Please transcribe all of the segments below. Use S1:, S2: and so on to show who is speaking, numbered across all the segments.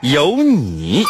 S1: 有你。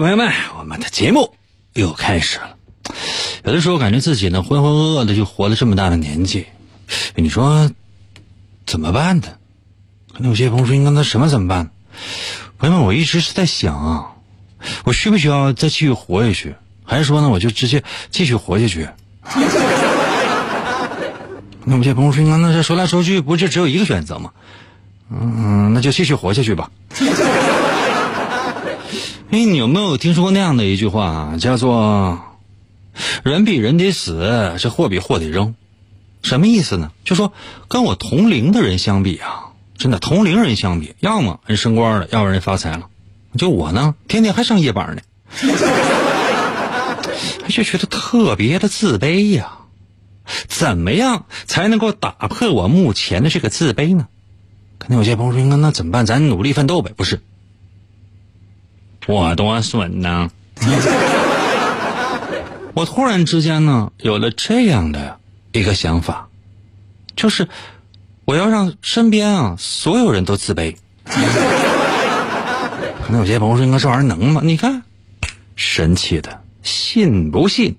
S1: 朋友们，我们的节目又开始了。有的时候感觉自己呢浑浑噩噩的就活了这么大的年纪，你说怎么办呢？可能有些朋友说：“应该那什么怎么办？”朋友们，我一直是在想啊，我需不需要再继续活下去，还是说呢，我就直接继续活下去？那有些朋友说：“应该那这说来说去，不就只有一个选择吗？”嗯，那就继续活下去吧。哎，你有没有听说过那样的一句话？叫做“人比人得死，这货比货得扔”，什么意思呢？就说跟我同龄的人相比啊，真的同龄人相比，要么人升官了，要么人发财了，就我呢，天天还上夜班呢，就觉得特别的自卑呀。怎么样才能够打破我目前的这个自卑呢？可能有些朋友说：“那那怎么办？咱努力奋斗呗。”不是。我多损呢！我突然之间呢，有了这样的一个想法，就是我要让身边啊所有人都自卑。可能有些朋友说：“应该这玩意儿能吗？”你看，神奇的，信不信？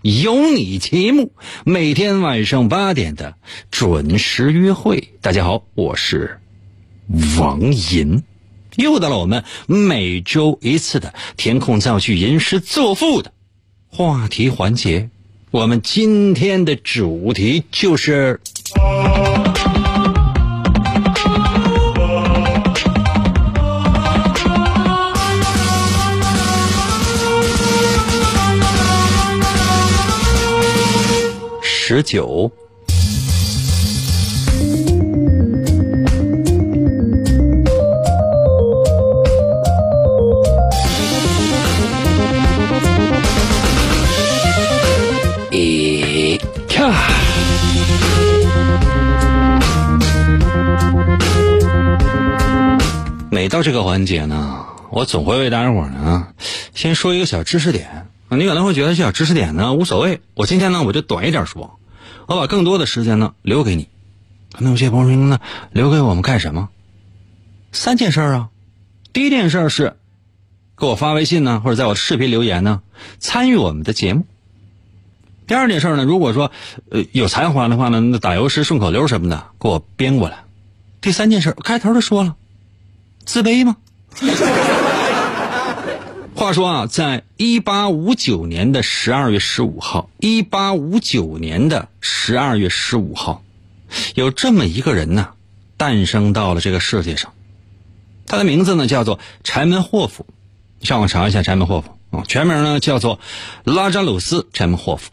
S1: 有你节目，每天晚上八点的准时约会。大家好，我是王银。又到了我们每周一次的填空造句、吟诗作赋的话题环节。我们今天的主题就是十九。每到这个环节呢，我总会为大家伙呢先说一个小知识点。你可能会觉得这小知识点呢无所谓，我今天呢我就短一点说，我把更多的时间呢留给你。那有些朋友说呢，留给我们干什么？三件事啊。第一件事是给我发微信呢，或者在我视频留言呢，参与我们的节目。第二件事呢，如果说呃有才华的话呢，那打油诗、顺口溜什么的给我编过来。第三件事，开头就说了，自卑吗？话说啊，在一八五九年的十二月十五号，一八五九年的十二月十五号，有这么一个人呢，诞生到了这个世界上。他的名字呢叫做柴门霍夫，上网查一下柴门霍夫啊，全名呢叫做拉扎鲁斯·柴门霍夫。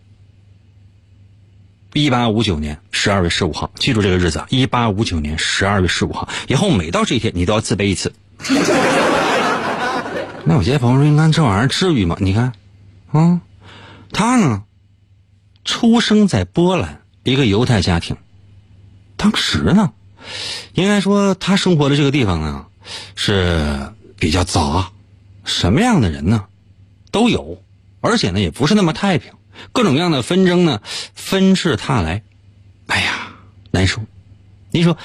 S1: 一八五九年十二月十五号，记住这个日子啊！一八五九年十二月十五号，以后每到这一天，你都要自卑一次。那有些朋友说：“你看这玩意儿至于吗？”你看，啊，他呢，出生在波兰一个犹太家庭。当时呢，应该说他生活的这个地方呢是比较杂，什么样的人呢都有，而且呢也不是那么太平。各种各样的纷争呢，纷至沓来，哎呀，难受。你说，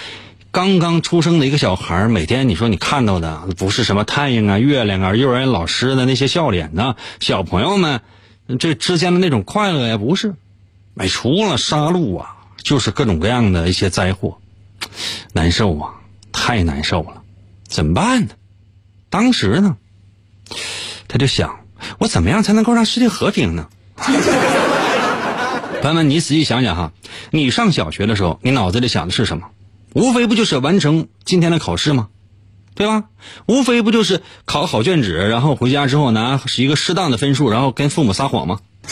S1: 刚刚出生的一个小孩每天你说你看到的不是什么太阳啊、月亮啊、幼儿园老师的那些笑脸呢？小朋友们这之间的那种快乐呀，不是。哎，除了杀戮啊，就是各种各样的一些灾祸，难受啊，太难受了，怎么办呢？当时呢，他就想，我怎么样才能够让世界和平呢？朋友们，你仔细想想哈，你上小学的时候，你脑子里想的是什么？无非不就是完成今天的考试吗？对吧？无非不就是考好卷子，然后回家之后拿一个适当的分数，然后跟父母撒谎吗？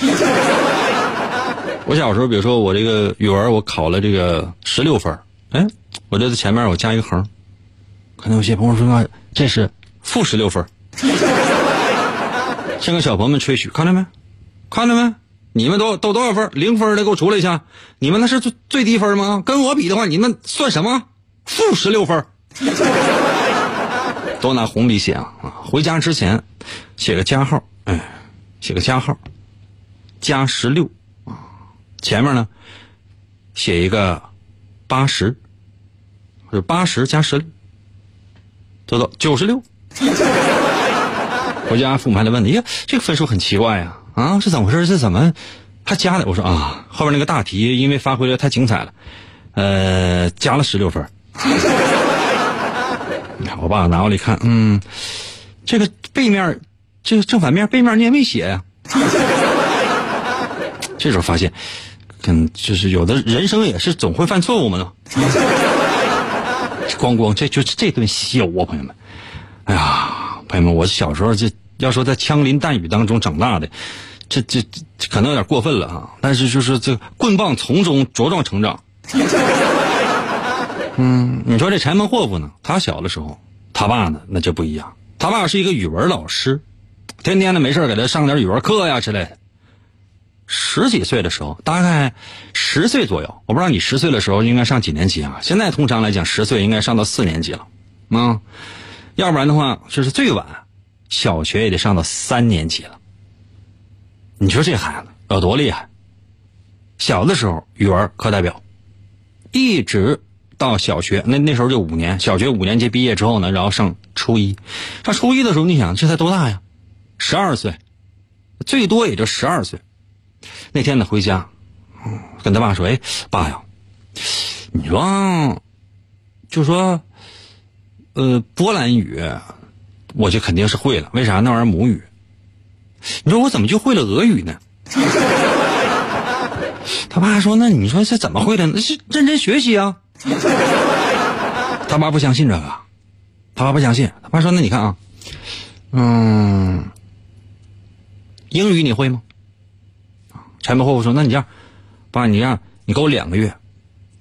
S1: 我小时候，比如说我这个语文我考了这个十六分，哎，我就在前面我加一个横，可能有些朋友说这是负十六分，像个小朋友们吹嘘，看到没？看着没？你们都都多少分？零分的给我出来一下！你们那是最最低分吗？跟我比的话，你们算什么？负十六分。都拿红笔写啊！回家之前写个加号，哎，写个加号，加十六啊。前面呢写一个八十，或者八十加十六，得到九十六。回家父母还得问你，呀，这个分数很奇怪呀。啊是怎么回事？是怎么还加的？我说啊，后边那个大题因为发挥的太精彩了，呃，加了十六分。我爸拿过来一看，嗯，这个背面，这个正反面背面你也没写呀。这时候发现，跟就是有的人生也是总会犯错误嘛呢。咣咣，这就是这顿削啊，朋友们。哎呀，朋友们，我小时候这要说在枪林弹雨当中长大的。这这这可能有点过分了啊！但是就是这棍棒从中茁壮成长。嗯，你说这柴门霍夫呢？他小的时候，他爸呢那就不一样。他爸是一个语文老师，天天的没事给他上点语文课呀之类的。十几岁的时候，大概十岁左右，我不知道你十岁的时候应该上几年级啊？现在通常来讲，十岁应该上到四年级了啊，要不然的话，就是最晚小学也得上到三年级了。你说这孩子有多厉害？小的时候语文课代表，一直到小学那那时候就五年，小学五年级毕业之后呢，然后上初一，上初一的时候，你想这才多大呀？十二岁，最多也就十二岁。那天呢回家，跟他爸说：“哎，爸呀，你说，就说，呃，波兰语，我就肯定是会了。为啥？那玩意儿母语。”你说我怎么就会了俄语呢？他爸说：“那你说这怎么会的？那是认真学习啊。”他爸不相信这个，他爸不相信。他爸说：“那你看啊，嗯，英语你会吗？”柴门霍夫说：“那你这样，爸，你这样，你给我两个月，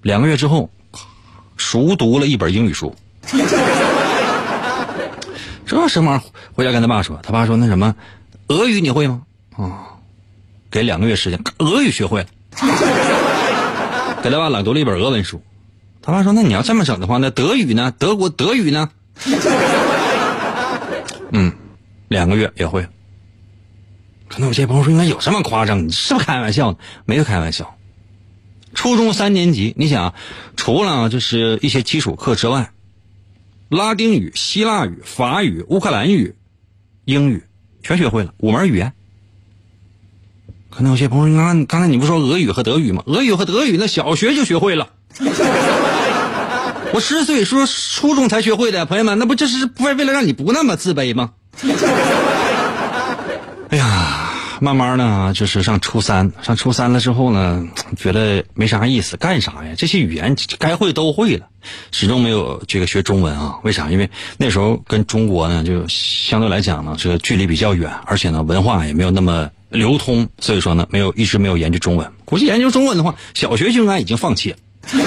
S1: 两个月之后，熟读了一本英语书。这什么玩意？回家跟他爸说。他爸说：那什么。”俄语你会吗？啊，给两个月时间，俄语学会了，给他爸朗读了一本俄文书。他爸说：“那你要这么整的话，那德语呢？德国德语呢？” 嗯，两个月也会。可能有些朋友说：“应该有这么夸张？你是不是开玩笑呢？没有开玩笑。初中三年级，你想，除了就是一些基础课之外，拉丁语、希腊语、法语、乌克兰语、英语。”全学会了五门语言，可能有些朋友，刚刚才你不说俄语和德语吗？俄语和德语那小学就学会了，我十岁说初中才学会的，朋友们，那不就是为为了让你不那么自卑吗？哎呀。慢慢呢，就是上初三，上初三了之后呢，觉得没啥意思，干啥呀？这些语言该会都会了，始终没有这个学中文啊？为啥？因为那时候跟中国呢，就相对来讲呢，这个距离比较远，而且呢，文化也没有那么流通，所以说呢，没有一直没有研究中文。估计研究中文的话，小学就应该已经放弃了。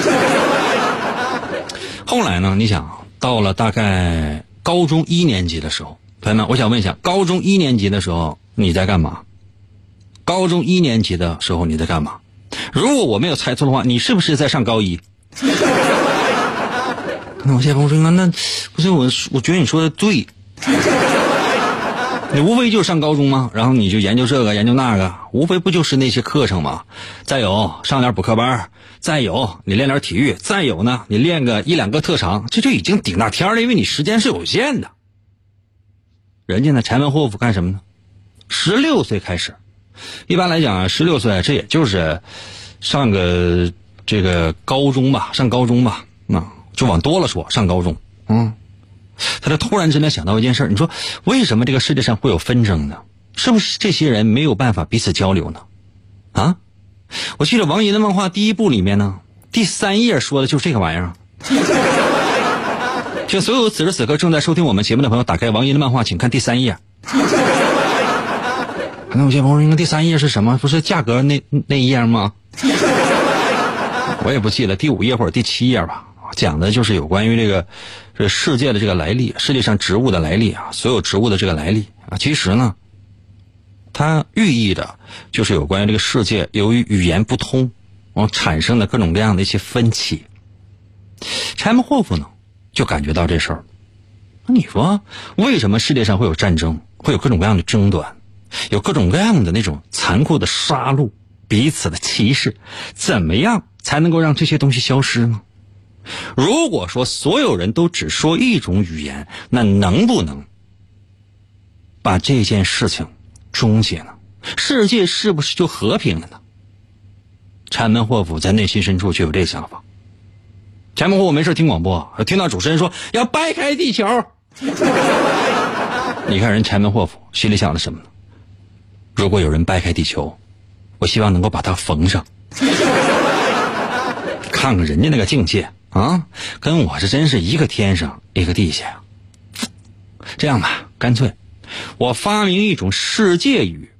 S1: 后来呢，你想到了大概高中一年级的时候，朋友们，我想问一下，高中一年级的时候你在干嘛？高中一年级的时候你在干嘛？如果我没有猜错的话，你是不是在上高一？那我现在跟我说，那那不是我，我觉得你说的对。你无非就是上高中吗？然后你就研究这个研究那个，无非不就是那些课程吗？再有上点补课班，再有你练点体育，再有呢你练个一两个特长，这就已经顶大天了，因为你时间是有限的。人家呢，柴门霍夫干什么呢？十六岁开始。一般来讲啊，十六岁这也就是上个这个高中吧，上高中吧，那就往多了说，上高中，嗯，他就突然之间想到一件事，你说为什么这个世界上会有纷争呢？是不是这些人没有办法彼此交流呢？啊，我记得王银的漫画第一部里面呢，第三页说的就是这个玩意儿。请所有此时此刻正在收听我们节目的朋友，打开王银的漫画，请看第三页。那有些朋友说，第三页是什么？不是价格那那一页吗？我也不记得第五页或者第七页吧。讲的就是有关于这个这世界的这个来历，世界上植物的来历啊，所有植物的这个来历啊。其实呢，它寓意的就是有关于这个世界由于语言不通，然后产生的各种各样的一些分歧。柴门霍夫呢，就感觉到这事儿。那你说，为什么世界上会有战争，会有各种各样的争端，有各种各样的那种残酷的杀戮、彼此的歧视？怎么样才能够让这些东西消失呢？如果说所有人都只说一种语言，那能不能把这件事情终结呢？世界是不是就和平了呢？柴门霍夫在内心深处却有这想法。柴门霍夫没事听广播，听到主持人说要掰开地球，你看人柴门霍夫心里想的什么呢？如果有人掰开地球，我希望能够把它缝上。看看人家那个境界。啊，跟我是真是一个天上一个地下。这样吧，干脆我发明一种世界语，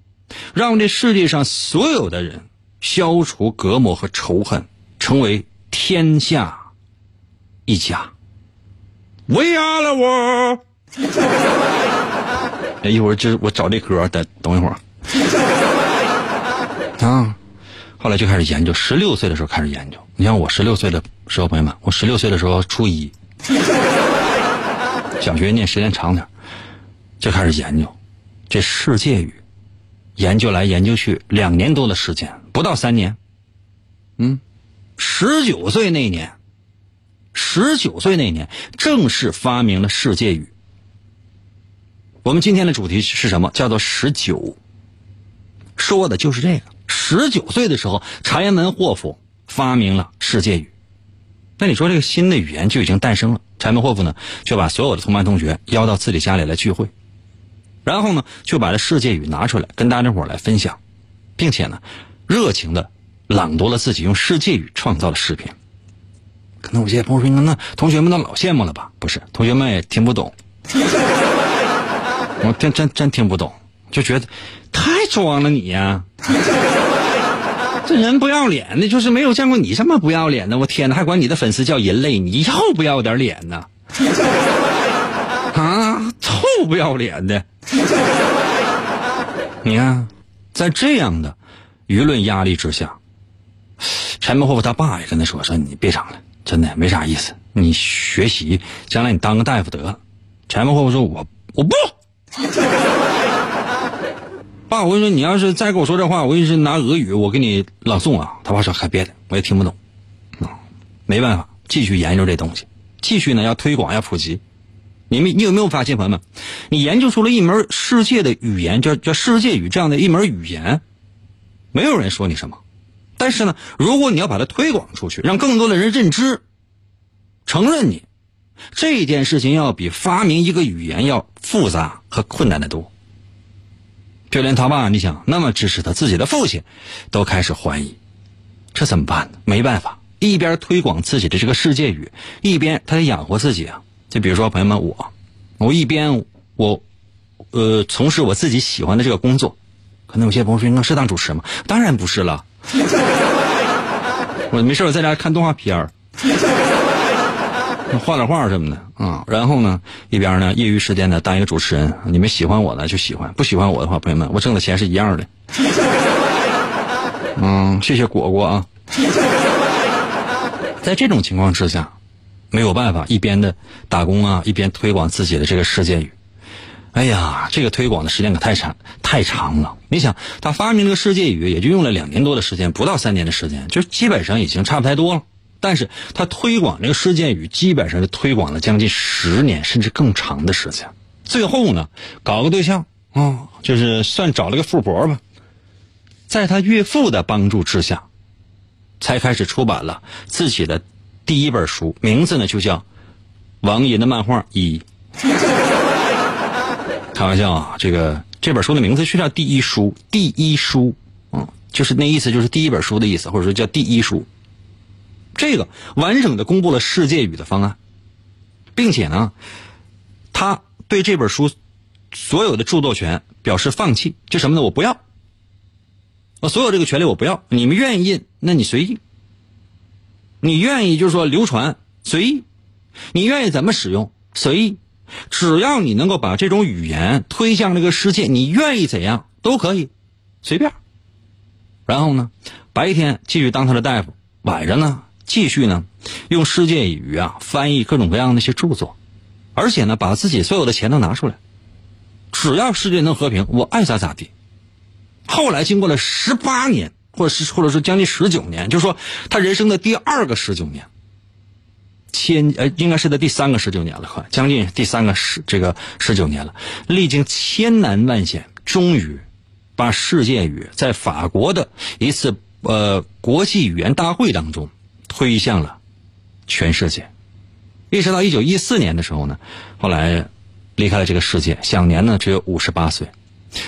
S1: 让这世界上所有的人消除隔膜和仇恨，成为天下一家。We are the world。一会儿就我找这歌，等等一会儿。啊。后来就开始研究，十六岁的时候开始研究。你像我十六岁的时候，朋友们，我十六岁的时候初一，小学念时间长点，就开始研究这世界语，研究来研究去，两年多的时间，不到三年。嗯，十九岁那年，十九岁那年正式发明了世界语。我们今天的主题是什么？叫做十九，说的就是这个。十九岁的时候，柴门霍夫发明了世界语。那你说这个新的语言就已经诞生了。柴门霍夫呢，就把所有的同班同学邀到自己家里来聚会，然后呢，就把这世界语拿出来跟大家伙来分享，并且呢，热情的朗读了自己用世界语创造的视频。可能有些朋友说：“那同学们都老羡慕了吧？”不是，同学们也听不懂。我真真真听不懂，就觉得太装了你呀。这人不要脸的，就是没有见过你这么不要脸的。我天哪，还管你的粉丝叫人类，你要不要点脸呢？啊，臭不要脸的！你看，在这样的舆论压力之下，柴门霍夫他爸也跟他说：“说你别长了，真的没啥意思。你学习，将来你当个大夫得了。”柴门霍夫说：“我我不。”爸，我跟你说，你要是再跟我说这话，我跟你说拿俄语我给你朗诵啊。他爸说还别的，我也听不懂，没办法，继续研究这东西，继续呢要推广要普及。你们你有没有发现，朋友们，你研究出了一门世界的语言，叫叫世界语这样的一门语言，没有人说你什么，但是呢，如果你要把它推广出去，让更多的人认知、承认你，这件事情要比发明一个语言要复杂和困难的多。就连他爸，你想那么支持他自己的父亲，都开始怀疑，这怎么办呢？没办法，一边推广自己的这个世界语，一边他得养活自己啊。就比如说朋友们，我，我一边我，呃，从事我自己喜欢的这个工作，可能有些朋友说，那是当主持吗？当然不是了，我没事我在家看动画片儿。画点画什么的啊，然后呢，一边呢，业余时间呢，当一个主持人。你们喜欢我的就喜欢，不喜欢我的话，朋友们，我挣的钱是一样的。嗯，谢谢果果啊。在这种情况之下，没有办法一边的打工啊，一边推广自己的这个世界语。哎呀，这个推广的时间可太长太长了。你想，他发明这个世界语也就用了两年多的时间，不到三年的时间，就基本上已经差不太多了。但是他推广这个事件语，基本上是推广了将近十年甚至更长的时间。最后呢，搞个对象啊，就是算找了个富婆吧。在他岳父的帮助之下，才开始出版了自己的第一本书，名字呢就叫《王寅的漫画一》。开玩笑啊，这个这本书的名字就叫第一书，第一书，嗯，就是那意思，就是第一本书的意思，或者说叫第一书。这个完整的公布了世界语的方案，并且呢，他对这本书所有的著作权表示放弃，就什么呢？我不要，我所有这个权利我不要，你们愿意印，那你随意，你愿意就是说流传随意，你愿意怎么使用随意，只要你能够把这种语言推向这个世界，你愿意怎样都可以，随便。然后呢，白天继续当他的大夫，晚上呢？继续呢，用世界语啊翻译各种各样的一些著作，而且呢，把自己所有的钱都拿出来，只要世界能和平，我爱咋咋地。后来经过了十八年，或者是或者说将近十九年，就是说他人生的第二个十九年，千呃应该是在第三个十九年了，快将近第三个十这个十九年了，历经千难万险，终于把世界语在法国的一次呃国际语言大会当中。推向了全世界，一直到一九一四年的时候呢，后来离开了这个世界，享年呢只有五十八岁。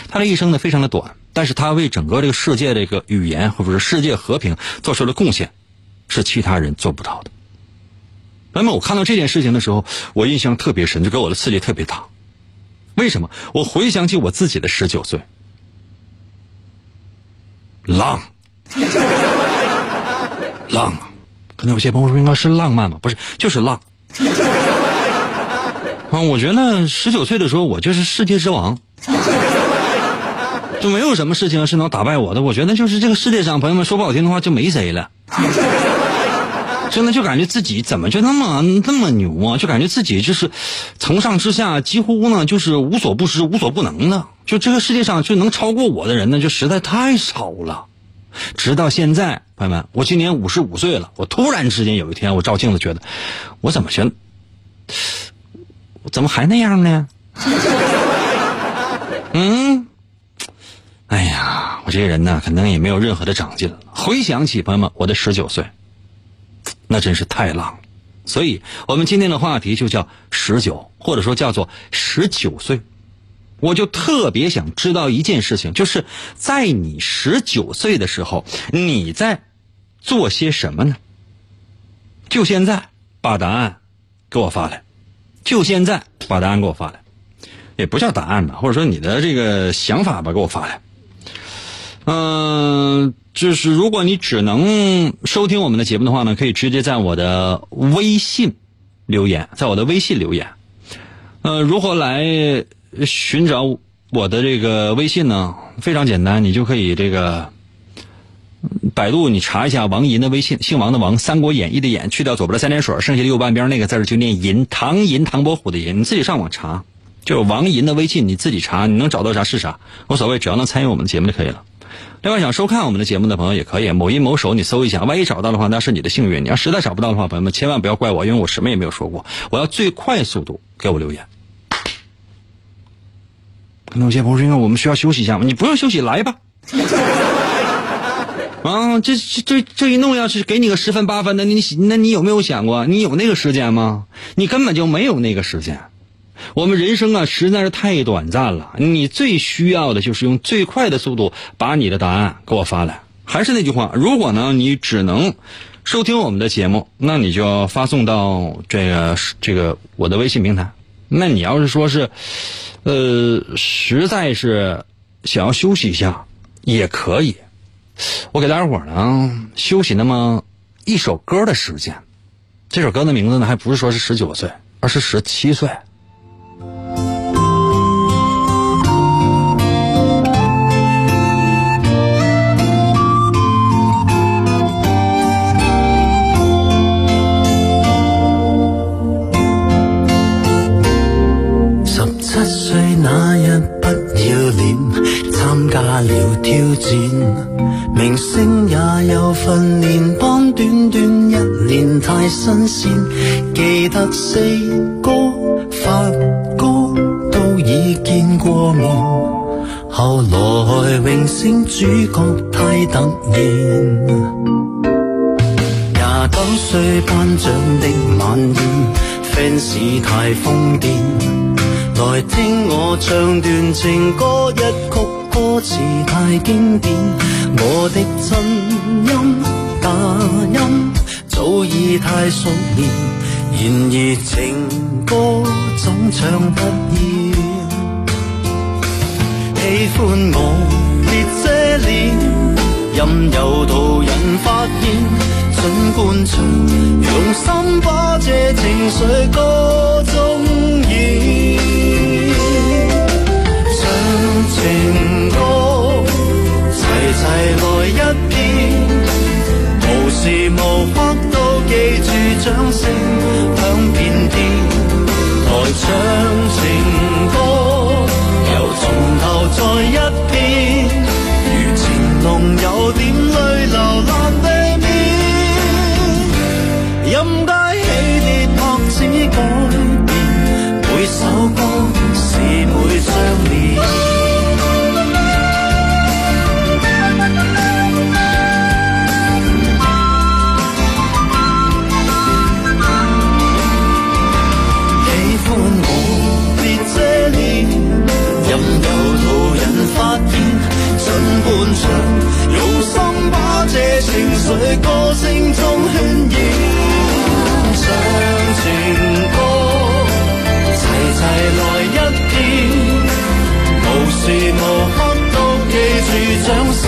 S1: 他的一生呢非常的短，但是他为整个这个世界这个语言或者是世界和平做出了贡献，是其他人做不到的。那么我看到这件事情的时候，我印象特别深，就给我的刺激特别大。为什么？我回想起我自己的十九岁，浪，浪！可能有些朋友说应该是浪漫吧，不是，就是浪。啊，我觉得十九岁的时候我就是世界之王，就没有什么事情是能打败我的。我觉得就是这个世界上，朋友们说不好听的话就没谁了。真的就感觉自己怎么就那么那么牛啊？就感觉自己就是从上至下几乎呢就是无所不知、无所不能的。就这个世界上就能超过我的人呢，就实在太少了。直到现在，朋友们，我今年五十五岁了。我突然之间有一天，我照镜子，觉得我怎么觉得，怎么还那样呢？嗯，哎呀，我这个人呢，可能也没有任何的长进了。回想起朋友们，我的十九岁，那真是太浪了。所以我们今天的话题就叫十九，或者说叫做十九岁。我就特别想知道一件事情，就是在你十九岁的时候，你在做些什么呢？就现在把答案给我发来，就现在把答案给我发来，也不叫答案吧，或者说你的这个想法吧，给我发来。嗯，就是如果你只能收听我们的节目的话呢，可以直接在我的微信留言，在我的微信留言。呃，如何来？寻找我的这个微信呢，非常简单，你就可以这个百度，你查一下王银的微信，姓王的王，《三国演义》的演，去掉左边的三点水，剩下的右半边那个字就念银，唐银，唐伯虎的银，你自己上网查，就是王银的微信，你自己查，你能找到啥是啥，无所谓，只要能参与我们的节目就可以了。另外，想收看我们的节目的朋友也可以，某音某手你搜一下，万一找到的话，那是你的幸运；你要实在找不到的话，朋友们千万不要怪我，因为我什么也没有说过，我要最快速度给我留言。那有些朋友说：“因为我们需要休息一下嘛，你不用休息，来吧。啊，这这这这一弄，要是给你个十分八分的，你那你有没有想过，你有那个时间吗？你根本就没有那个时间。我们人生啊，实在是太短暂了。你最需要的就是用最快的速度把你的答案给我发来。还是那句话，如果呢，你只能收听我们的节目，那你就要发送到这个这个我的微信平台。那你要是说是。”呃，实在是想要休息一下，也可以。我给大家伙呢休息那么一首歌的时间。这首歌的名字呢，还不是说是十九岁，而是十七岁。战，明星也有训练班，短短一年太新鲜。记得四哥、发哥都已见过面，
S2: 后来荣升主角太突然，廿九岁颁奖的晚宴，fans 太疯癫，来听我唱段情歌一曲，歌词太经典，我的真音假音早已太熟练，然而情歌总唱不厌。喜欢我别遮脸，任由途人发现。尽管唱，用心把这情绪歌中演。情歌，齐齐来一遍，无时无刻都记住掌声响遍天。来唱情歌，由从头再一遍，情绪歌声中渲染。唱情歌，齐齐来一遍，无时无刻都记住掌
S1: 声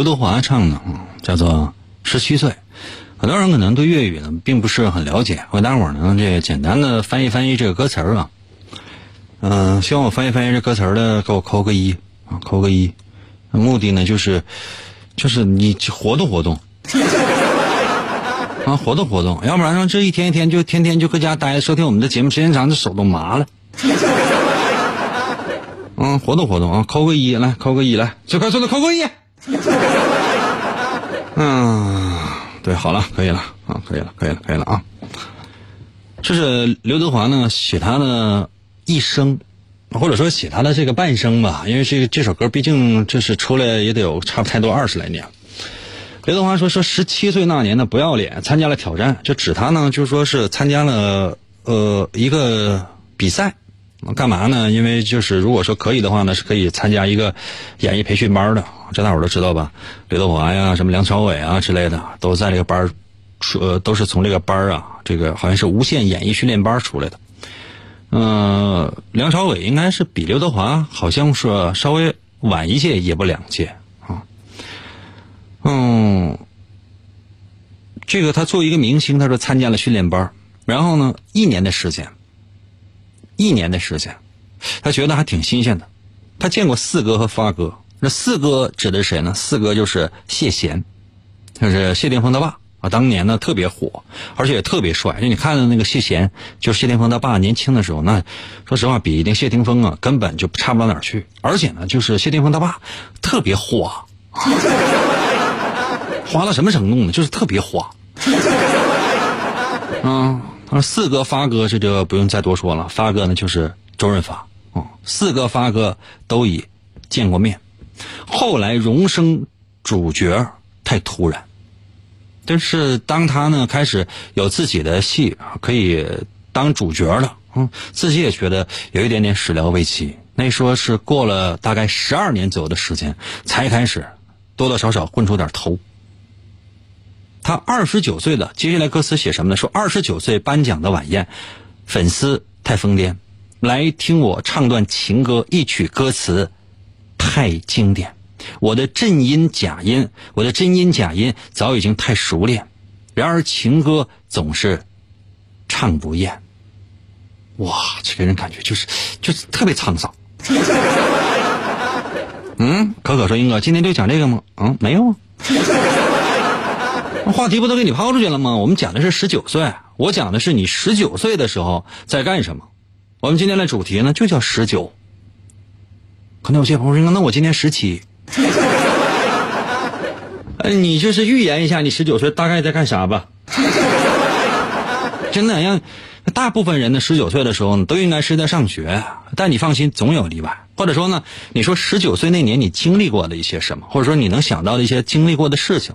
S1: 刘德华唱的，嗯叫做《十七岁》。很多人可能对粤语呢并不是很了解，我给大伙儿呢这简单的翻译翻译这个歌词儿啊。嗯、希望我翻译翻译这歌词儿的，给我扣个一啊，扣个一。目的呢就是就是你活动活动。啊，活动活动，要不然，这一天一天就天天就搁家待着，收听我们的节目时间长，这手都麻了。嗯，活动活动啊，扣个一来，扣个一来，最快速的扣个一。嗯，对，好了，可以了啊，可以了，可以了，可以了啊。这是刘德华呢写他的一生，或者说写他的这个半生吧，因为这这首歌毕竟这是出来也得有差不太多二十来年。刘德华说说十七岁那年呢不要脸参加了挑战，就指他呢就说是参加了呃一个比赛，干嘛呢？因为就是如果说可以的话呢，是可以参加一个演艺培训班的，这大伙都知道吧？刘德华呀，什么梁朝伟啊之类的，都在这个班儿出，呃，都是从这个班儿啊，这个好像是无线演艺训练班出来的。嗯、梁朝伟应该是比刘德华好像是稍微晚一届，也不两届啊。嗯，这个他作为一个明星，他说参加了训练班，然后呢，一年的时间，一年的时间，他觉得还挺新鲜的。他见过四哥和发哥，那四哥指的是谁呢？四哥就是谢贤，就是谢霆锋他爸啊，当年呢特别火，而且也特别帅。就你看的那个谢贤，就是谢霆锋他爸年轻的时候，那说实话比那谢霆锋啊根本就差不到哪儿去。而且呢，就是谢霆锋他爸特别花，花到什么程度呢？就是特别花。啊，他说四哥发哥这就不用再多说了，发哥呢就是周润发，嗯，四哥发哥都已见过面，后来荣升主角太突然。但是当他呢开始有自己的戏，可以当主角了，嗯，自己也觉得有一点点始料未及。那说是过了大概十二年左右的时间，才开始多多少少混出点头。他二十九岁的，接下来歌词写什么呢？说二十九岁颁奖的晚宴，粉丝太疯癫，来听我唱段情歌，一曲歌词太经典。我的真音假音，我的真音假音早已经太熟练，然而情歌总是唱不厌。哇，这个人感觉就是就是特别沧桑。嗯，可可说英哥今天就讲这个吗？嗯，没有啊。话题不都给你抛出去了吗？我们讲的是十九岁，我讲的是你十九岁的时候在干什么。我们今天的主题呢就叫十九。可能有些朋友说，那我今年十七。呃，你就是预言一下，你十九岁大概在干啥吧？真的，让大部分人呢，十九岁的时候呢，都应该是在上学。但你放心，总有例外。或者说呢，你说十九岁那年你经历过的一些什么，或者说你能想到的一些经历过的事情，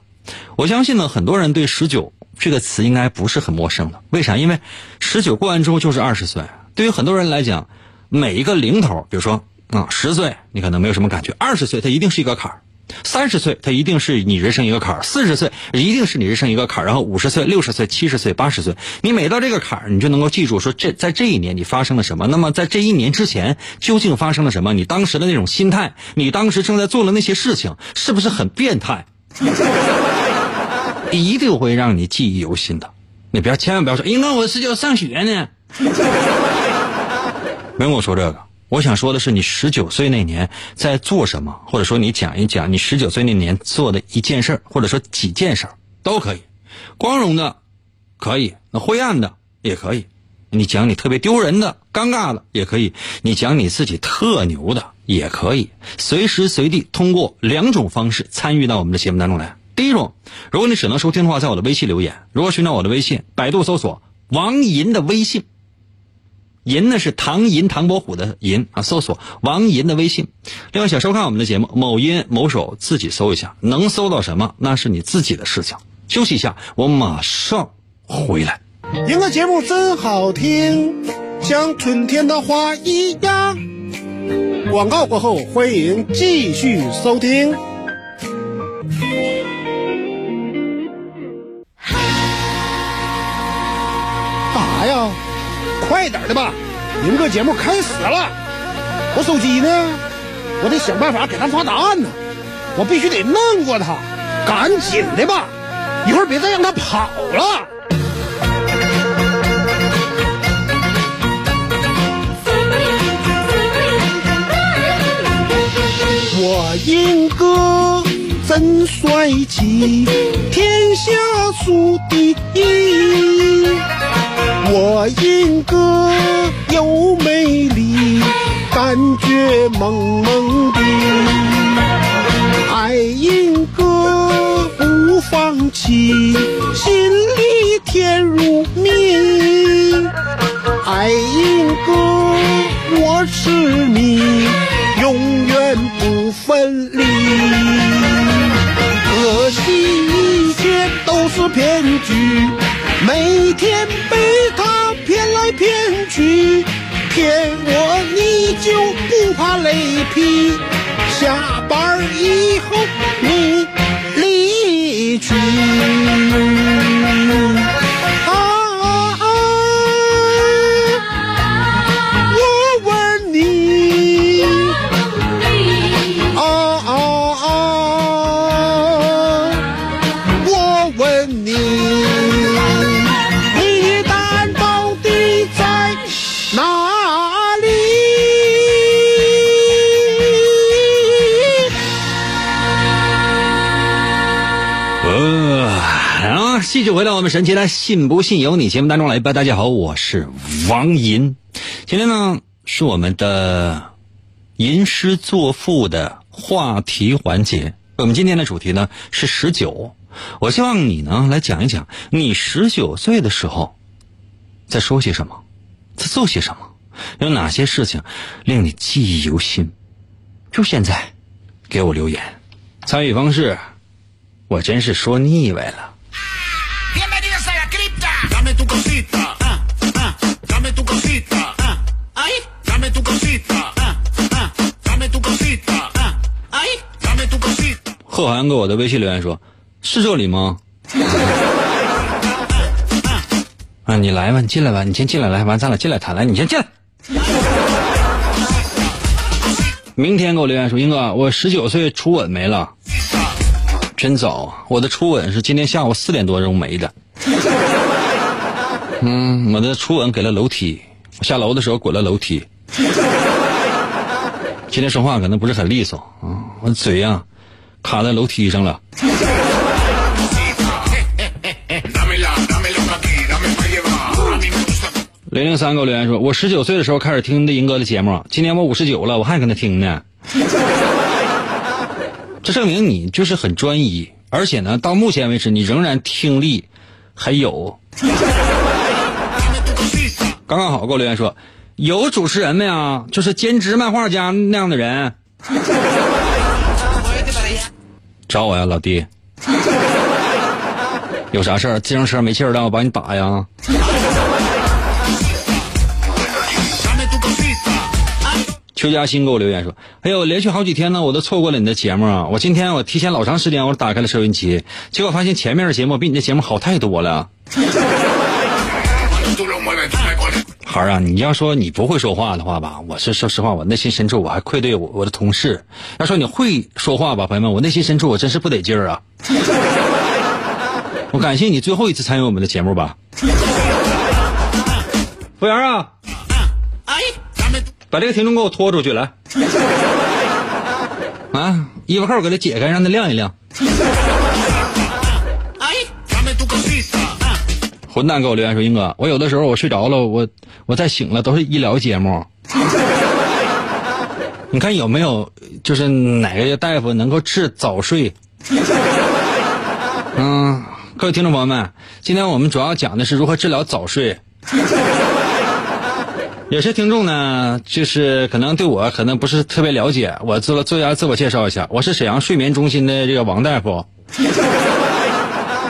S1: 我相信呢，很多人对十九这个词应该不是很陌生的。为啥？因为十九过完之后就是二十岁。对于很多人来讲，每一个零头，比如说啊，十岁你可能没有什么感觉，二十岁它一定是一个坎儿。三十岁，它一定是你人生一个坎儿；四十岁，一定是你人生一个坎儿；然后五十岁、六十岁、七十岁、八十岁，你每到这个坎儿，你就能够记住说这在这一年你发生了什么。那么在这一年之前究竟发生了什么？你当时的那种心态，你当时正在做的那些事情，是不是很变态？一定会让你记忆犹新的。你不要千万不要说，因为我是要上学呢。没跟我说这个。我想说的是，你十九岁那年在做什么，或者说你讲一讲你十九岁那年做的一件事或者说几件事都可以。光荣的可以，那灰暗的也可以。你讲你特别丢人的、尴尬的也可以，你讲你自己特牛的也可以。随时随地通过两种方式参与到我们的节目当中来。第一种，如果你只能收听的话，在我的微信留言。如果寻找我的微信，百度搜索王银的微信。银呢是唐银唐伯虎的银啊，搜索王银的微信。另外想收看我们的节目，某音某手自己搜一下，能搜到什么那是你自己的事情。休息一下，我马上回来。
S3: 赢个节目真好听，像春天的花一样。广告过后，欢迎继续收听。啥呀？快点的吧，赢个节目开始了。我手机呢？我得想办法给他发答案呢。我必须得弄过他，赶紧的吧，一会儿别再让他跑了。我英哥真帅气，天下数第一。我英哥又美丽，感觉萌萌的。爱英哥不放弃，心里甜如蜜。爱英哥，我是你，骗局，每天被他骗来骗去，骗我你就不怕雷劈？下班以后你离去。我
S1: 们神奇的“信不信由你”节目当中来吧。大家好，我是王银。今天呢是我们的吟诗作赋的话题环节。我们今天的主题呢是十九。我希望你呢来讲一讲你十九岁的时候在说些什么，在做些什么，有哪些事情令你记忆犹新。就现在，给我留言。参与方式，我真是说腻歪了。贺涵给我的微信留言说：“是这里吗？” 啊，你来吧，你进来吧，你先进来，来，完咱俩进来谈，来，你先进来。明天给我留言说，英哥，我十九岁初吻没了，真早，我的初吻是今天下午四点多钟没的。嗯，我的初吻给了楼梯，我下楼的时候滚了楼梯。今天说话可能不是很利索啊，我嘴呀、卡在楼梯上了。零零三给我留言说，我十九岁的时候开始听的英哥的节目，今年我五十九了，我还跟他听呢。这证明你就是很专一，而且呢，到目前为止你仍然听力还有。刚刚好给我留言说，有主持人没啊？就是兼职漫画家那样的人。找我呀，老弟。有啥事儿？自行车没气儿，让我帮你打呀。邱嘉欣给我留言说：“哎呦，连续好几天呢，我都错过了你的节目啊！我今天我提前老长时间我打开了收音机，结果发现前面的节目比你的节目好太多了。孩儿啊，你要说你不会说话的话吧，我是说实话，我内心深处我还愧对我我的同事。要说你会说话吧，朋友们，我内心深处我真是不得劲儿啊！我感谢你最后一次参与我们的节目吧。服务员啊把这个听众给我拖出去来。啊，衣服扣给他解开，让他晾一晾。
S2: Ah,
S1: 混蛋给我留言说：“英哥，我有的时候我睡着了，我我再醒了都是医疗节目。你看有没有就是哪个大夫能够治早睡？嗯，各位听众朋友们，今天我们主要讲的是如何治疗早睡。有些听众呢，就是可能对我可能不是特别了解，我做了做一下自我介绍一下，我是沈阳睡眠中心的这个王大夫。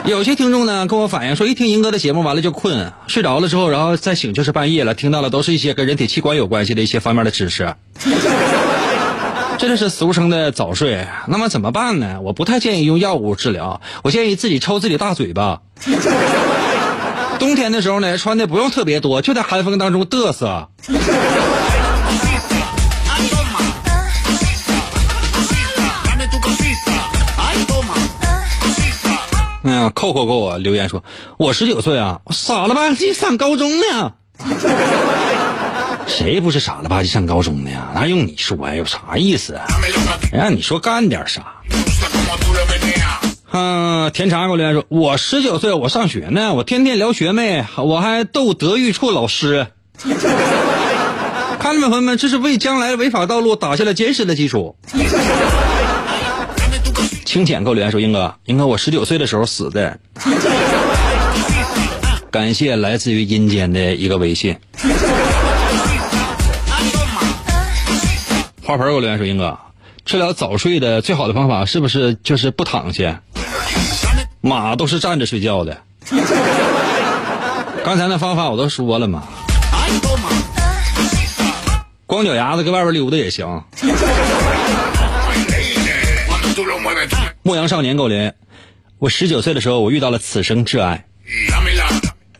S1: 有些听众呢跟我反映说，一听银哥的节目完了就困，睡着了之后，然后再醒就是半夜了，听到了都是一些跟人体器官有关系的一些方面的知识。这就是俗称的早睡。那么怎么办呢？我不太建议用药物治疗，我建议自己抽自己大嘴巴。冬天的时候呢，穿的不用特别多，就在寒风当中嘚瑟。哎呀，扣扣给我留言说，我十九岁啊，我傻了吧唧上高中呢。谁不是傻了吧唧上高中的呀？那用你说呀，有啥意思啊
S2: ？Dámelo pa' ti.
S1: 让你说干点啥？嗯，甜茶给我留言说，我十九岁，我上学呢，我天天聊学妹，我还逗德育处老师。看着没，朋友们，这是为将来违法道路打下了坚实的基础。清浅给我留言说，英哥，英哥，我十九岁的时候死的。感谢来自于阴间的一个微信。花盆给我留言说，英哥，治疗早睡的最好的方法是不是就是不躺下？马都是站着睡觉的。刚才那方法我都说了嘛，光脚丫子搁外边溜达也行。牧羊少年狗林，我十九岁的时候，我遇到了此生挚爱，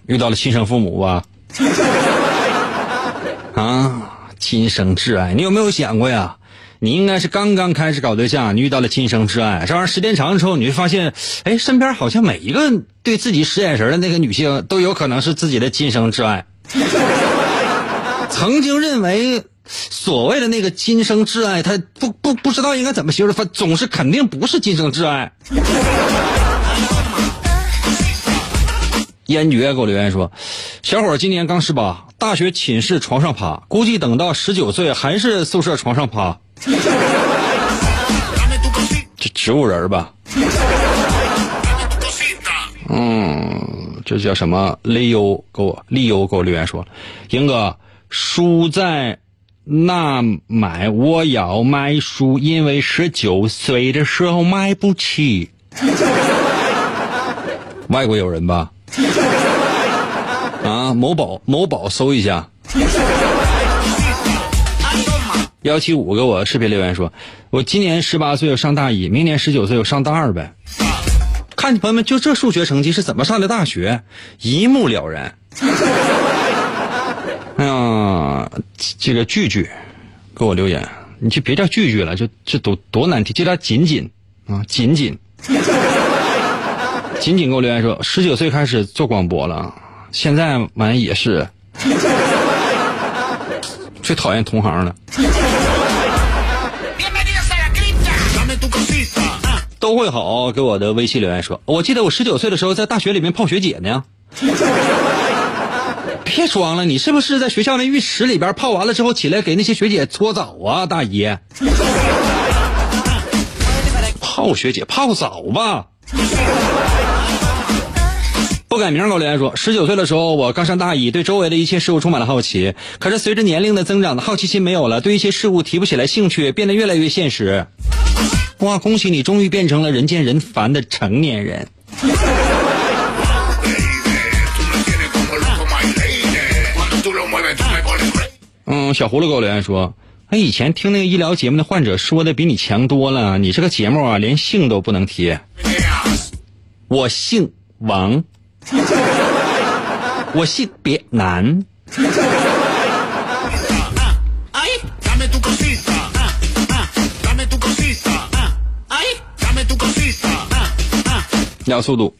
S1: 遇到了亲生父母吧？啊，亲生挚爱，你有没有想过呀？你应该是刚刚开始搞对象，你遇到了亲生挚爱，这玩意儿时间长了之后，你会发现，哎，身边好像每一个对自己使眼神的那个女性，都有可能是自己的亲生挚爱。曾经认为所谓的那个今生挚爱，他不不不知道应该怎么形容，他总是肯定不是今生挚爱。烟绝给我留言说，小伙今年刚十八，大学寝室床上趴，估计等到十九岁还是宿舍床上趴。这植物人吧？嗯，这叫什么？利优给我利优给我留言说，英哥，输在那买，我要买书，因为十九岁的时候买不起。外国友人吧？啊，某宝某宝搜一下。幺七五给我视频留言说，我今年十八岁，我上大一，明年十九岁，我上大二呗。看朋友们，就这数学成绩是怎么上的大学，一目了然。这个句句给我留言，你就别叫句句了，就这多多难听，就叫仅仅啊，锦锦。锦锦给我留言说，十九岁开始做广播了，现在完也是，最讨厌同行了。都会好给我的微信留言说，我记得我十九岁的时候在大学里面泡学姐呢。别装了，你是不是在学校那浴池里边泡完了之后起来给那些学姐搓澡啊，大爷？泡学姐泡澡吧。不改名给我留言说，十九岁的时候我刚上大一，对周围的一切事物充满了好奇。可是随着年龄的增长，的好奇心没有了，对一些事物提不起来兴趣，变得越来越现实。哇，恭喜你终于变成了人见人烦的成年人。嗯，小葫芦给我留言说，他，以前听那个医疗节目的患者说的比你强多了，你这个节目啊，连姓都不能提。我姓王，我性别男。要速度。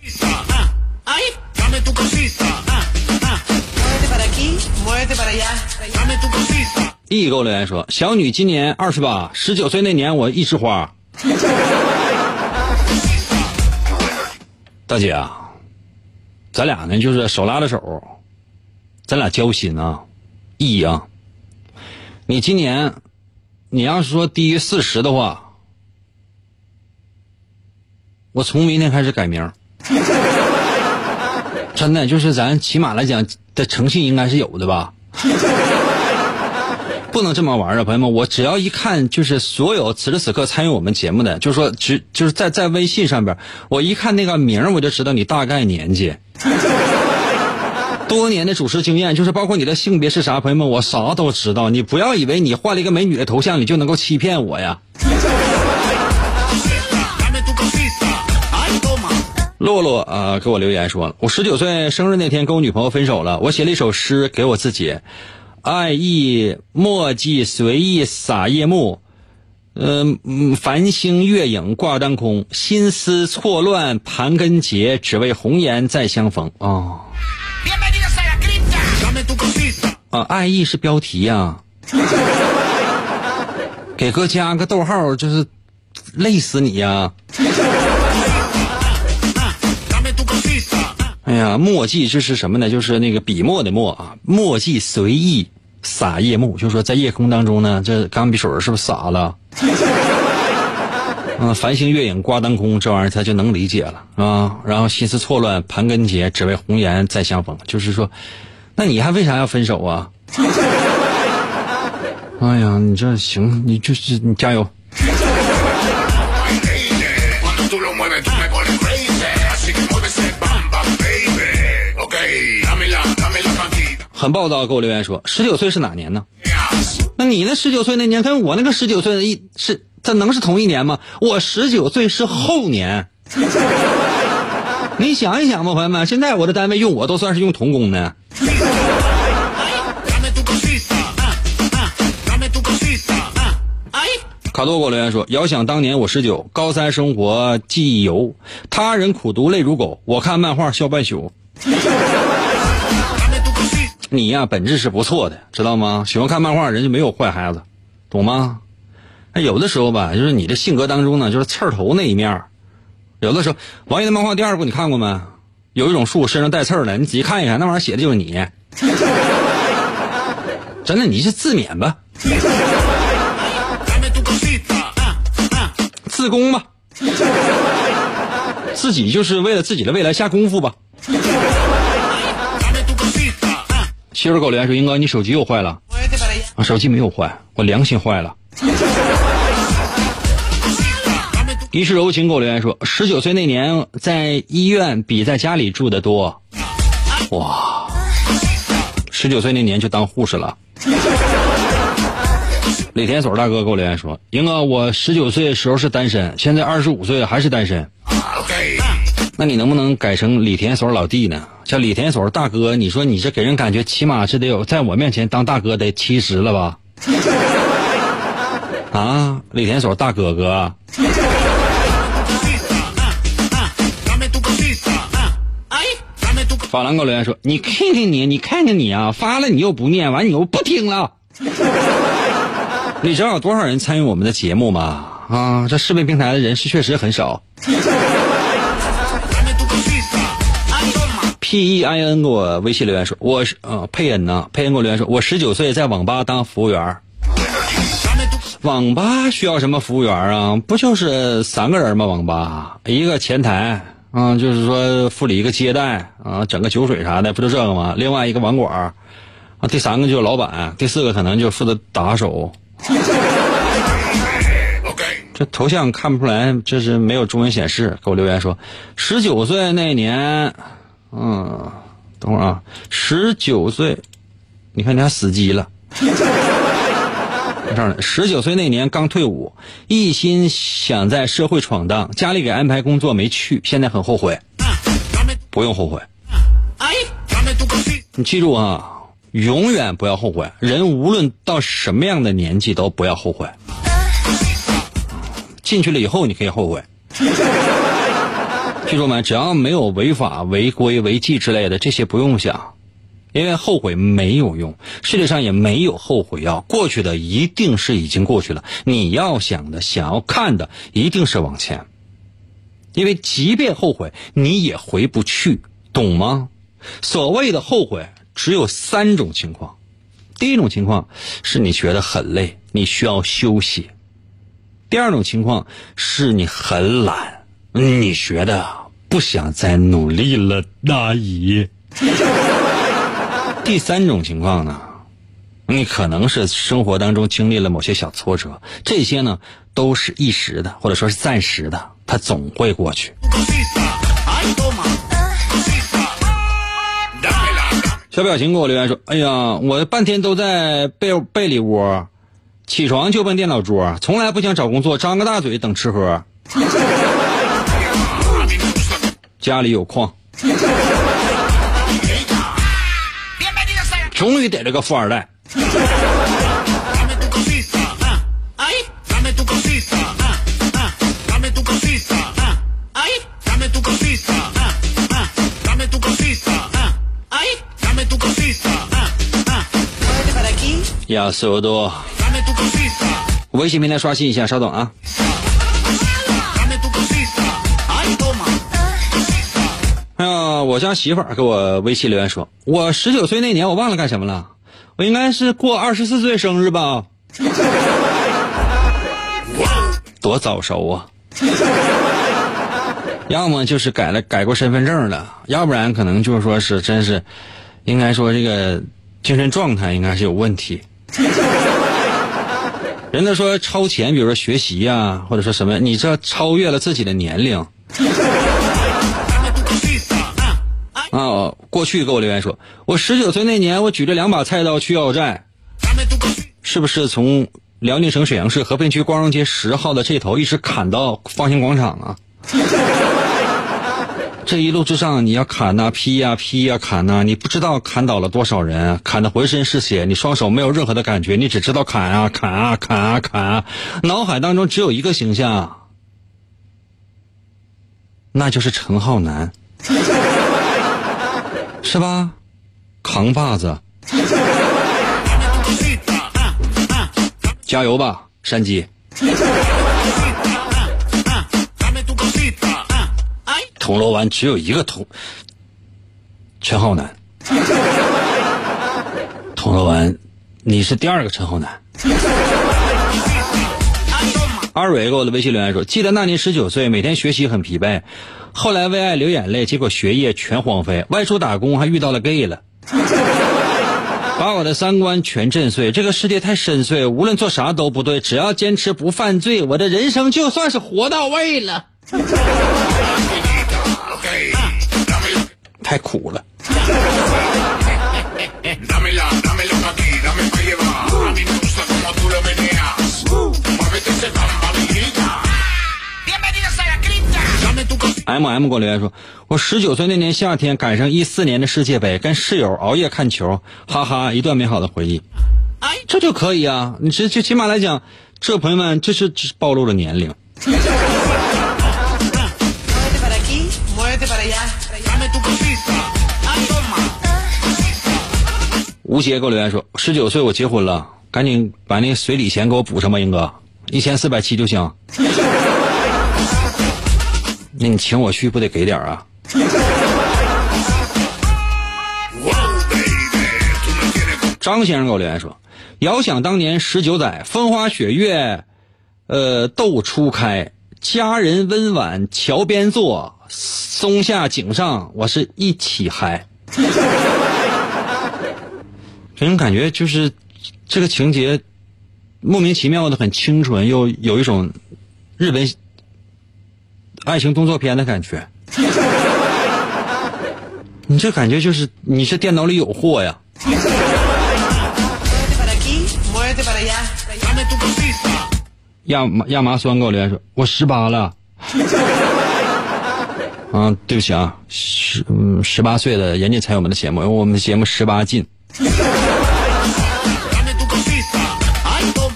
S1: E 给我留言说，小女今年二十八，十九岁那年我一枝花。大姐啊，咱俩呢就是手拉着手，咱俩交心啊，意啊。你今年，你要是说低于四十的话，我从明天开始改名。真的就是咱起码来讲的诚信应该是有的吧。不能这么玩啊，朋友们！我只要一看，就是所有此时此刻参与我们节目的，就是说，只就是在在微信上边，我一看那个名儿我就知道你大概年纪。多年的主持经验，就是包括你的性别是啥，朋友们，我啥都知道。你不要以为你换了一个美女的头像，你就能够欺骗我呀.洛洛啊、呃给我留言说，我十九岁生日那天跟我女朋友分手了，我写了一首诗给我自己，爱意墨迹随意洒夜幕，嗯、嗯，繁星月影挂当空，心思错乱盘根结，只为红颜再相逢啊.啊！爱意是标题呀、给哥加个逗号，就是累死你呀.哎呀，墨迹这是什么呢？就是那个笔墨的墨啊，墨迹随意洒夜幕，就是说在夜空当中呢，这钢笔水是不是洒了？嗯，繁星月影挂当空，这玩意儿他就能理解了啊。然后心思错乱盘根结，只为红颜再相逢。就是说，那你还为啥要分手啊？哎呀，你这行，你就是你加油。很暴躁，给我留言说，十九岁是哪年呢？那你那十九岁那年跟我那个十九岁的一是，这能是同一年吗？我十九岁是后年。你想一想吧，朋友们，现在我的单位用我都算是用童工的。卡多给我留言说，遥想当年我十九，高三生活记忆犹，他人苦读泪如狗，我看漫画笑半宿。你呀，本质是不错的，知道吗？喜欢看漫画人就没有坏孩子，懂吗？哎，有的时候吧，就是你的性格当中呢，就是刺儿头那一面有的时候，王爷的漫画第二部你看过没？有一种树身上带刺儿的，你仔细看一看，那玩意儿写的就是你。真的，你是自勉吧，自宫吧，自己就是为了自己的未来下功夫吧。媳妇给我留言说：“英哥，你手机又坏了。”啊，手机没有坏，我良心坏了。一世柔情给我留言说：“十九岁那年在医院比在家里住的多。”哇，十九岁那年就当护士了。李天锁大哥给我留言说：“英哥，我十九岁时候是单身，现在二十五岁了还是单身。那你能不能改成李田所老弟呢？叫李田所大哥，你说你这给人感觉起码是得有在我面前当大哥得七十了吧？啊，李田所大哥哥，法兰给我留言说：“你看看你，你看看你啊，发了你又不念，完你又不听了。”你知道有多少人参与我们的节目吗？啊，这视频平台的人是确实很少。P E I N 给我微信留言说：“我是呃佩恩呐，佩恩给我留言说，我十九岁在网吧当服务员儿。网吧需要什么服务员啊？不就是三个人吗？网吧一个前台，啊，就是说副理一个接待啊，整个酒水啥的，不就这个吗？另外一个网管儿啊，第三个就是老板，第四个可能就负责打手。这头像看不出来，这是没有中文显示。给我留言说，十九岁那年，嗯，等会儿啊，十九岁，你看你还死机了。这样的，十九岁那年刚退伍，一心想在社会闯荡，家里给安排工作没去，现在很后悔。不用后悔，你记住啊，永远不要后悔。人无论到什么样的年纪都不要后悔。进去了以后你可以后悔，记住没？只要没有违法、违规、违纪之类的，这些不用想，因为后悔没有用。世界上也没有后悔药，过去的一定是已经过去了。你要想的、想要看的，一定是往前。因为即便后悔，你也回不去，懂吗？所谓的后悔只有三种情况。第一种情况是你觉得很累，你需要休息；第二种情况是你很懒，你学的不想再努力了，大姨。第三种情况呢，你可能是生活当中经历了某些小挫折，这些呢都是一时的，或者说是暂时的，它总会过去。小表情给我留言说：“哎呀，我半天都在被被里窝，起床就奔电脑桌，从来不想找工作，张个大嘴等吃喝。家里有矿，终于逮着个富二代。亚瑟多微信平台刷新一下，稍等啊。我家媳妇儿给我微信留言说，我十九岁那年我忘了干什么了，我应该是过二十四岁生日吧？多早熟啊！要么就是改了改过身份证了，要不然可能就是说是真是，应该说这个精神状态应该是有问题。人家说超前，比如说学习呀、或者说什么，你这超越了自己的年龄。过去给我留言说，我十九岁那年，我举着两把菜刀去要债，是不是从辽宁省沈阳市和平区光荣街十号的这头一直砍到方兴广场啊？这一路之上，你要砍呐、劈呀、劈呀、砍呐、你不知道砍倒了多少人，砍的浑身是血，你双手没有任何的感觉，你只知道砍啊、砍啊、砍啊、砍啊，脑海当中只有一个形象，那就是陈浩南，是吧？扛把子。加油吧，山鸡！铜锣湾只有一个铜，陈浩南。铜锣湾，你是第二个陈浩南。二蕊给我的微信留言说：“记得那年十九岁，每天学习很疲惫，后来为爱流眼泪，结果学业全荒废，外出打工还遇到了 gay 了，把我的三观全震碎。这个世界太深邃，无论做啥都不对，只要坚持不犯罪，我的人生就算是活到位了。太苦了。M M 给我留言说，我十九岁那年夏天赶上一四年的世界杯，跟室友熬夜看球，哈哈，一段美好的回忆。
S4: 哎，
S1: 这就可以啊，你这最起码来讲，这朋友们这是这是暴露了年龄。吴邪给我留言说，十九岁我结婚了，赶紧把那随礼钱给我补上吧，英哥，一千四百七就行。那你请我去不得给点啊？张先生给我留言说：“遥想当年十九载，风花雪月，呃，斗初开，佳人温婉桥边坐，松下井上，我是一起嗨。”给人感觉就是这个情节莫名其妙的很清纯，又有一种日本爱情动作片的感觉。你这感觉就是你这电脑里有货呀。亚麻亚麻酸给我留言说：“我十八了。”啊，对不起啊，十嗯十八岁的人家才有我们的节目，因为我们的节目十八禁。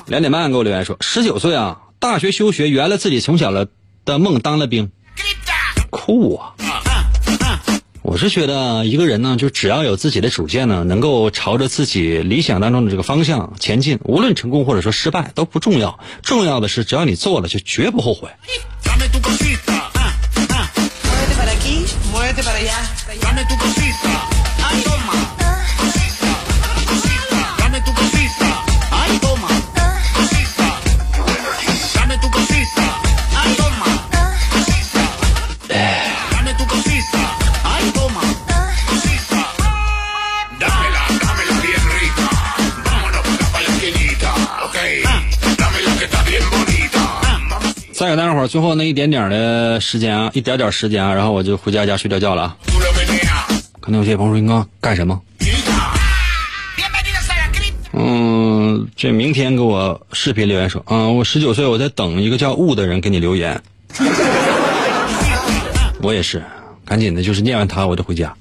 S1: 两点半给我留言说：“十九岁啊，大学休学，圆了自己从小的的梦，当了兵，酷啊！”我是觉得一个人呢，就只要有自己的主见呢，能够朝着自己理想当中的这个方向前进，无论成功或者说失败都不重要，重要的是只要你做了，就绝不后悔。最后那一点点的时间啊，一点点时间啊，然后我就回家家睡觉觉了啊。可能有些朋友说：“英哥干什么嗯，这明天给我视频留言说：“嗯，我十九岁，我在等一个叫雾的人给你留言。”我也是，赶紧的，就是念完他我就回家。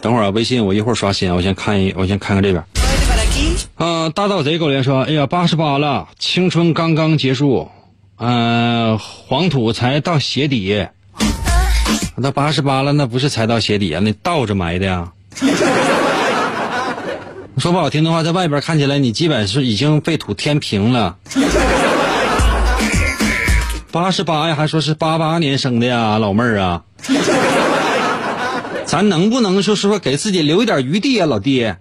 S1: 等会儿啊，微信我一会儿刷新，我先看一，我先看看这边。大盗贼狗连说：“哎呀，八十八了，青春刚刚结束，嗯、黄土才到鞋底。那八十八了，那不是才到鞋底啊，那倒着埋的呀。说不好听的话，在外边看起来你基本是已经被土填平了。八十八呀，还说是八八年生的呀，老妹儿啊。咱能不能就是说给自己留一点余地啊，老弟？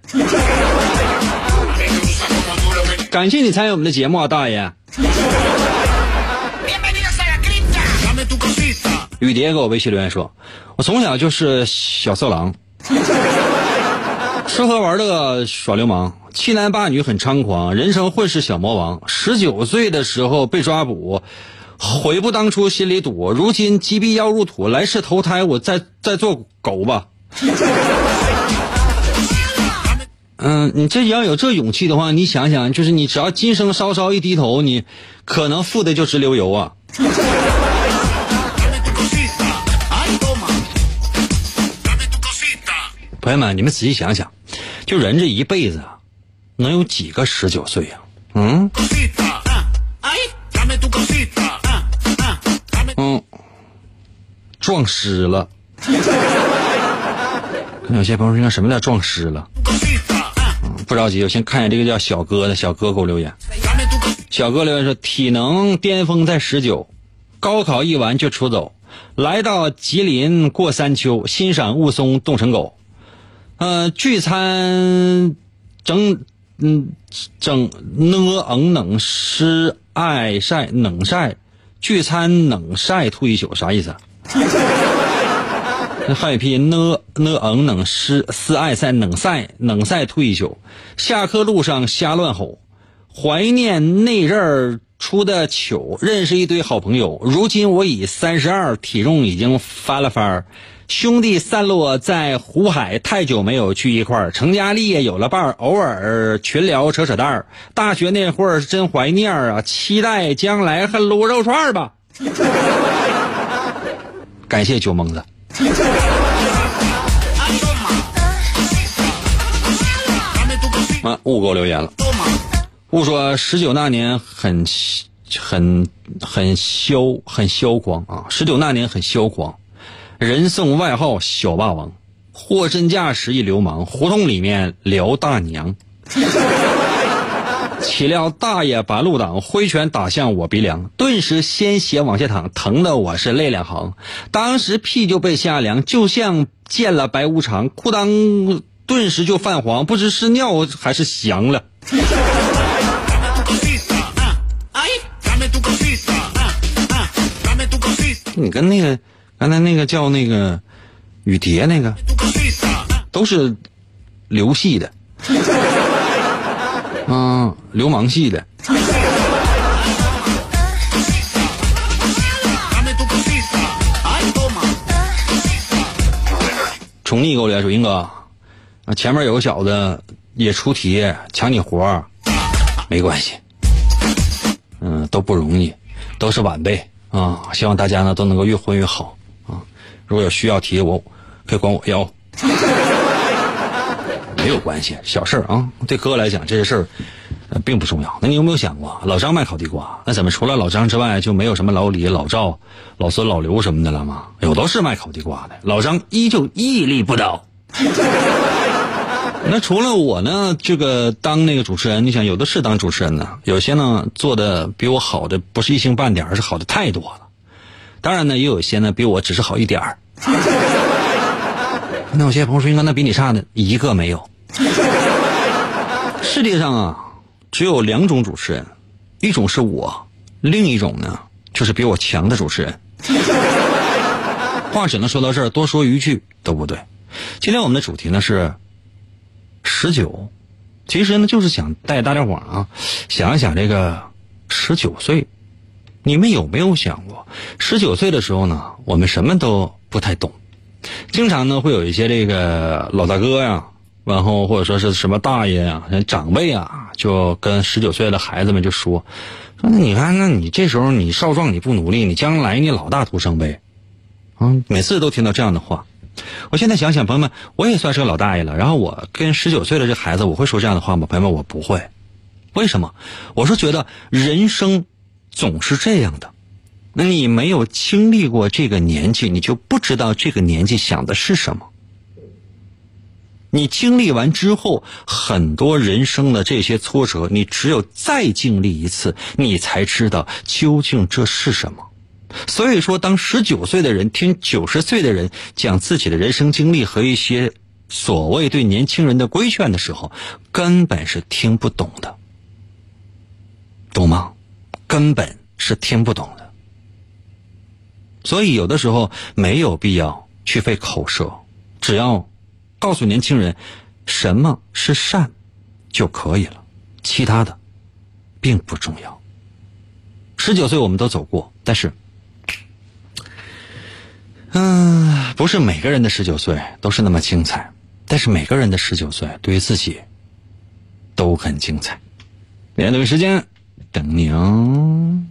S1: 感谢你参与我们的节目啊，大爷。雨蝶给我微信留言说：“我从小就是小色狼，吃喝玩乐耍流氓，欺男霸女很猖狂，人生混世小魔王。十九岁的时候被抓捕，悔不当初心里堵。如今击毙要入土，来世投胎我再再做狗吧。”嗯，你这要有这勇气的话，你想想，就是你只要今生稍稍一低头，你可能富的就直流油啊。朋友们，你们仔细想想，就人这一辈子啊，能有几个十九岁呀、嗯嗯，撞尸了。跟 有些朋友说，什么叫撞尸了？不着急，我先看一下这个叫小哥的，小哥给我留言。小哥留言说，体能巅峰在十九，高考一完就出走，来到吉林过山丘，欣赏雾凇冻成狗。呃，聚餐整嗯整呢嗯冷湿爱晒冷晒，聚餐冷晒吐一宿，啥意思？还有一批呢呢嗯冷湿思爱赛冷赛冷晒吐一宿，下课路上瞎乱吼，怀念那阵儿出的糗，认识一堆好朋友。如今我已三十二，体重已经翻了番儿。兄弟散落在湖海，太久没有聚一块儿。成家立业有了伴儿，偶尔群聊扯扯淡儿。大学那会儿是真怀念啊，期待将来恨卤肉串儿吧。感谢酒蒙子。啊，雾给我留言了。雾说十九那年很很很嚣很嚣狂啊，十九那年很嚣狂，人送外号小霸王，货真价实一流氓，胡同里面撩大娘。岂料大爷把路挡，挥拳打向我鼻梁，顿时鲜血往下淌，疼的我是泪两行。当时屁就被吓凉，就像见了白无常，裤裆顿时就泛黄，不知是尿还是翔了。你跟那个刚才那个叫那个雨蝶那个都是流系的，啊，流氓系的。宠溺给我留言说：“英哥，啊，前面有个小子也出题抢你活儿没关系，嗯，都不容易，都是晚辈啊。希望大家呢都能够越混越好啊。如果有需要题，我可以管我要，没有关系，小事儿啊。对哥来讲，这些事儿、并不重要。那你有没有想过，老张卖烤地瓜，那怎么除了老张之外，就没有什么老李、老赵、老孙、老刘什么的了吗？有都是卖烤地瓜的，老张依旧屹立不倒。那除了我呢，这个当那个主持人，你想有的是当主持人呢，有些呢做的比我好的不是一星半点，而是好的太多了。当然呢，也有些呢比我只是好一点儿。那有些朋友说，应该那比你差的一个没有。世界上啊，只有两种主持人，一种是我，另一种呢就是比我强的主持人。话只能说到这儿，多说一句都不对。今天我们的主题呢是十九，其实呢就是想带大家伙啊想一想这个十九岁，你们有没有想过，十九岁的时候呢，我们什么都不太懂，经常呢会有一些这个老大哥呀，然后或者说是什么大爷呀、长辈啊，就跟十九岁的孩子们就说说，那你看，那你这时候你少壮你不努力，你将来你老大徒伤悲。啊，每次都听到这样的话。我现在想想，朋友们，我也算是个老大爷了。然后我跟十九岁的这孩子，我会说这样的话吗？朋友们，我不会。为什么？我是觉得人生总是这样的。那你没有经历过这个年纪，你就不知道这个年纪想的是什么。你经历完之后，很多人生的这些挫折，你只有再经历一次，你才知道究竟这是什么。所以说，当十九岁的人听九十岁的人讲自己的人生经历和一些所谓对年轻人的规劝的时候，根本是听不懂的，懂吗？根本是听不懂的。所以有的时候没有必要去费口舌，只要告诉年轻人什么是善就可以了，其他的并不重要。十九岁我们都走过，但是。嗯，不是每个人的十九岁都是那么精彩，但是每个人的十九岁对于自己都很精彩。明天同一时间等你哦。